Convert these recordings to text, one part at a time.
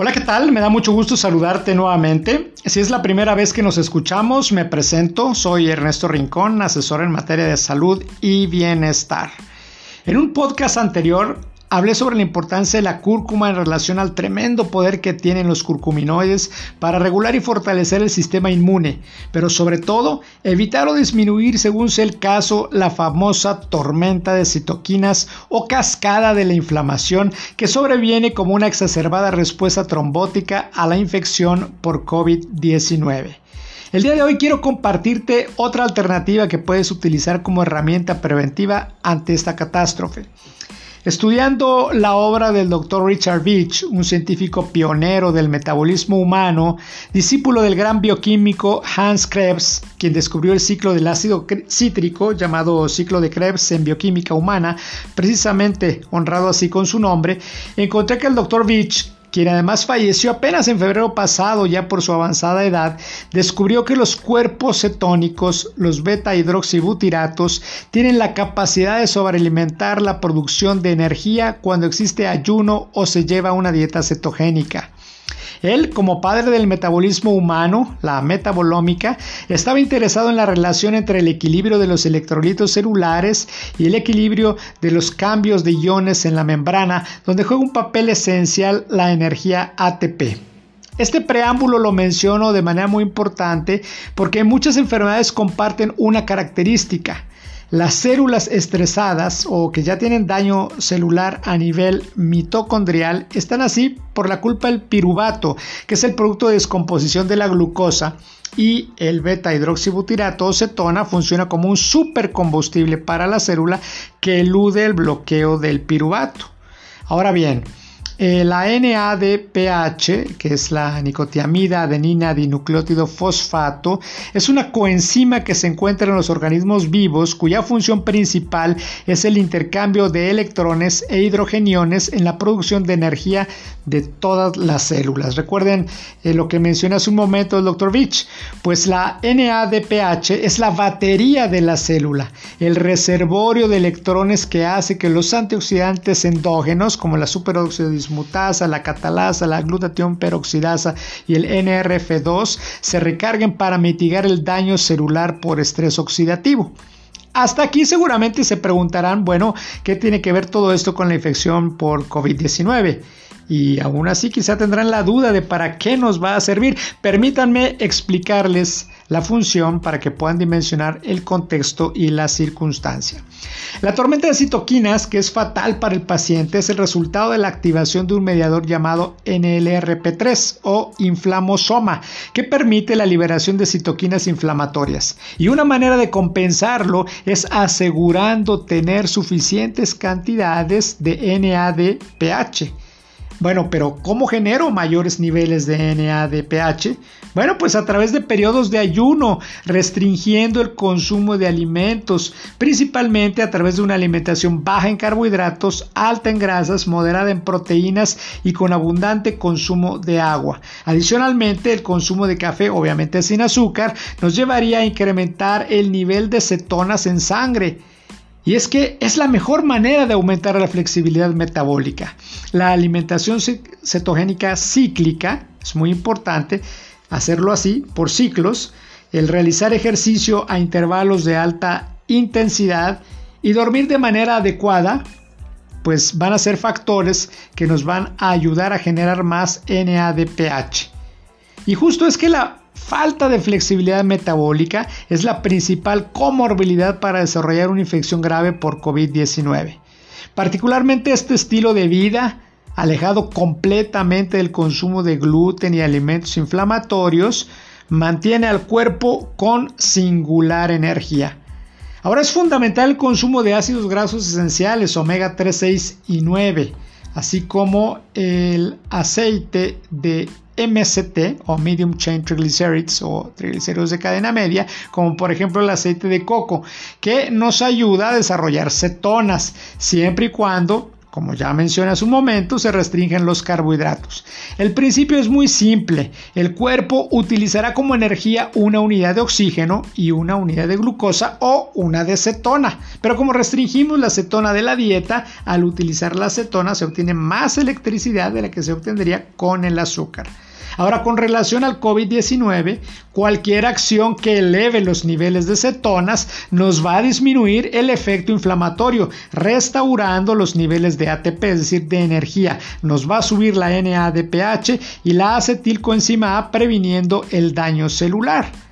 Hola, ¿qué tal? Me da mucho gusto saludarte nuevamente. Si es la primera vez que nos escuchamos, me presento. Soy Ernesto Rincón, asesor en materia de salud y bienestar. En un podcast anterior Hablé sobre la importancia de la cúrcuma en relación al tremendo poder que tienen los curcuminoides para regular y fortalecer el sistema inmune, pero sobre todo evitar o disminuir, según sea el caso, la famosa tormenta de citoquinas o cascada de la inflamación que sobreviene como una exacerbada respuesta trombótica a la infección por COVID-19. El día de hoy quiero compartirte otra alternativa que puedes utilizar como herramienta preventiva ante esta catástrofe. Estudiando la obra del Dr. Richard Beach, un científico pionero del metabolismo humano, discípulo del gran bioquímico Hans Krebs, quien descubrió el ciclo del ácido cítrico, llamado ciclo de Krebs en bioquímica humana, precisamente honrado así con su nombre, encontré que el Dr. Beach quien además falleció apenas en febrero pasado ya por su avanzada edad, descubrió que los cuerpos cetónicos, los beta hidroxibutiratos, tienen la capacidad de sobrealimentar la producción de energía cuando existe ayuno o se lleva una dieta cetogénica. Él, como padre del metabolismo humano, la metabolómica, estaba interesado en la relación entre el equilibrio de los electrolitos celulares y el equilibrio de los cambios de iones en la membrana, donde juega un papel esencial la energía ATP. Este preámbulo lo menciono de manera muy importante porque muchas enfermedades comparten una característica, las células estresadas o que ya tienen daño celular a nivel mitocondrial están así por la culpa del piruvato, que es el producto de descomposición de la glucosa, y el beta hidroxibutirato o cetona funciona como un supercombustible para la célula que elude el bloqueo del piruvato. Ahora bien, eh, la NADPH, que es la nicotiamida adenina dinucleótido fosfato, es una coenzima que se encuentra en los organismos vivos cuya función principal es el intercambio de electrones e hidrogeniones en la producción de energía de todas las células. Recuerden eh, lo que mencioné hace un momento el Dr. Beach, pues la NADPH es la batería de la célula, el reservorio de electrones que hace que los antioxidantes endógenos como la superoxidismo mutasa, la catalasa, la glutatión peroxidasa y el NRF2 se recarguen para mitigar el daño celular por estrés oxidativo. Hasta aquí seguramente se preguntarán, bueno, ¿qué tiene que ver todo esto con la infección por COVID-19? Y aún así quizá tendrán la duda de para qué nos va a servir. Permítanme explicarles la función para que puedan dimensionar el contexto y la circunstancia. La tormenta de citoquinas, que es fatal para el paciente, es el resultado de la activación de un mediador llamado NLRP3 o inflamosoma, que permite la liberación de citoquinas inflamatorias. Y una manera de compensarlo es asegurando tener suficientes cantidades de NADPH bueno, pero ¿cómo genero mayores niveles de NADPH? Bueno, pues a través de periodos de ayuno, restringiendo el consumo de alimentos, principalmente a través de una alimentación baja en carbohidratos, alta en grasas, moderada en proteínas y con abundante consumo de agua. Adicionalmente, el consumo de café, obviamente sin azúcar, nos llevaría a incrementar el nivel de cetonas en sangre. Y es que es la mejor manera de aumentar la flexibilidad metabólica. La alimentación cetogénica cíclica es muy importante hacerlo así por ciclos, el realizar ejercicio a intervalos de alta intensidad y dormir de manera adecuada, pues van a ser factores que nos van a ayudar a generar más NADPH. Y justo es que la falta de flexibilidad metabólica es la principal comorbilidad para desarrollar una infección grave por COVID-19. Particularmente este estilo de vida, alejado completamente del consumo de gluten y alimentos inflamatorios, mantiene al cuerpo con singular energía. Ahora es fundamental el consumo de ácidos grasos esenciales omega 3, 6 y 9, así como el aceite de MCT o Medium Chain Triglycerides o triglicéridos de cadena media, como por ejemplo el aceite de coco, que nos ayuda a desarrollar cetonas, siempre y cuando como ya mencioné hace un momento, se restringen los carbohidratos. El principio es muy simple. El cuerpo utilizará como energía una unidad de oxígeno y una unidad de glucosa o una de cetona. Pero como restringimos la cetona de la dieta, al utilizar la cetona se obtiene más electricidad de la que se obtendría con el azúcar. Ahora, con relación al COVID-19, cualquier acción que eleve los niveles de cetonas nos va a disminuir el efecto inflamatorio, restaurando los niveles de ATP, es decir, de energía. Nos va a subir la NADPH y la acetilcoenzima A previniendo el daño celular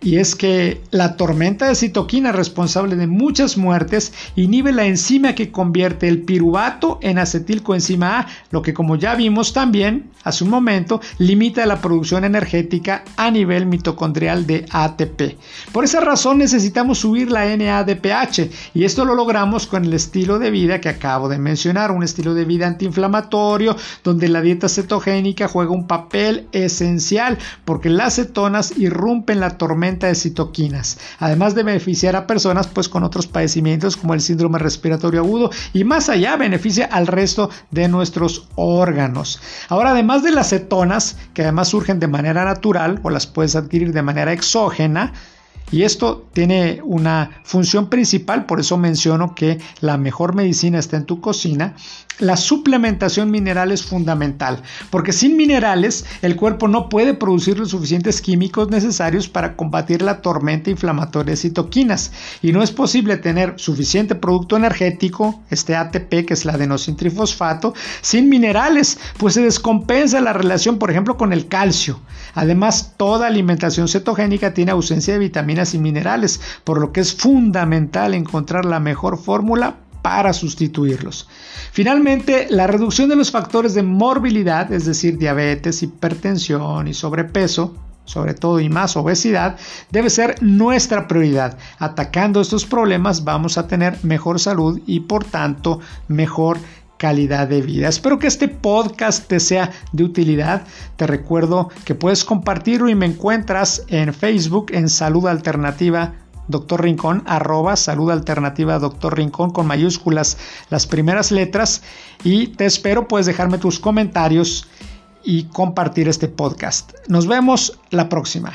y es que la tormenta de citoquina responsable de muchas muertes inhibe la enzima que convierte el piruvato en acetilcoenzima A, lo que como ya vimos también hace un momento limita la producción energética a nivel mitocondrial de ATP. Por esa razón necesitamos subir la NADPH y esto lo logramos con el estilo de vida que acabo de mencionar, un estilo de vida antiinflamatorio donde la dieta cetogénica juega un papel esencial porque las cetonas irrumpen la tormenta de citoquinas, además de beneficiar a personas pues con otros padecimientos como el síndrome respiratorio agudo y más allá beneficia al resto de nuestros órganos. Ahora, además de las cetonas, que además surgen de manera natural o las puedes adquirir de manera exógena, y esto tiene una función principal, por eso menciono que la mejor medicina está en tu cocina. La suplementación mineral es fundamental, porque sin minerales el cuerpo no puede producir los suficientes químicos necesarios para combatir la tormenta inflamatoria de citoquinas. Y no es posible tener suficiente producto energético, este ATP, que es la adenosintrifosfato, sin minerales, pues se descompensa la relación, por ejemplo, con el calcio. Además, toda alimentación cetogénica tiene ausencia de y minerales, por lo que es fundamental encontrar la mejor fórmula para sustituirlos. Finalmente, la reducción de los factores de morbilidad, es decir, diabetes, hipertensión y sobrepeso, sobre todo y más obesidad, debe ser nuestra prioridad. Atacando estos problemas vamos a tener mejor salud y por tanto mejor calidad de vida. Espero que este podcast te sea de utilidad. Te recuerdo que puedes compartirlo y me encuentras en Facebook en Salud Alternativa Doctor Rincón, arroba salud alternativa Doctor Rincón con mayúsculas las primeras letras y te espero puedes dejarme tus comentarios y compartir este podcast. Nos vemos la próxima.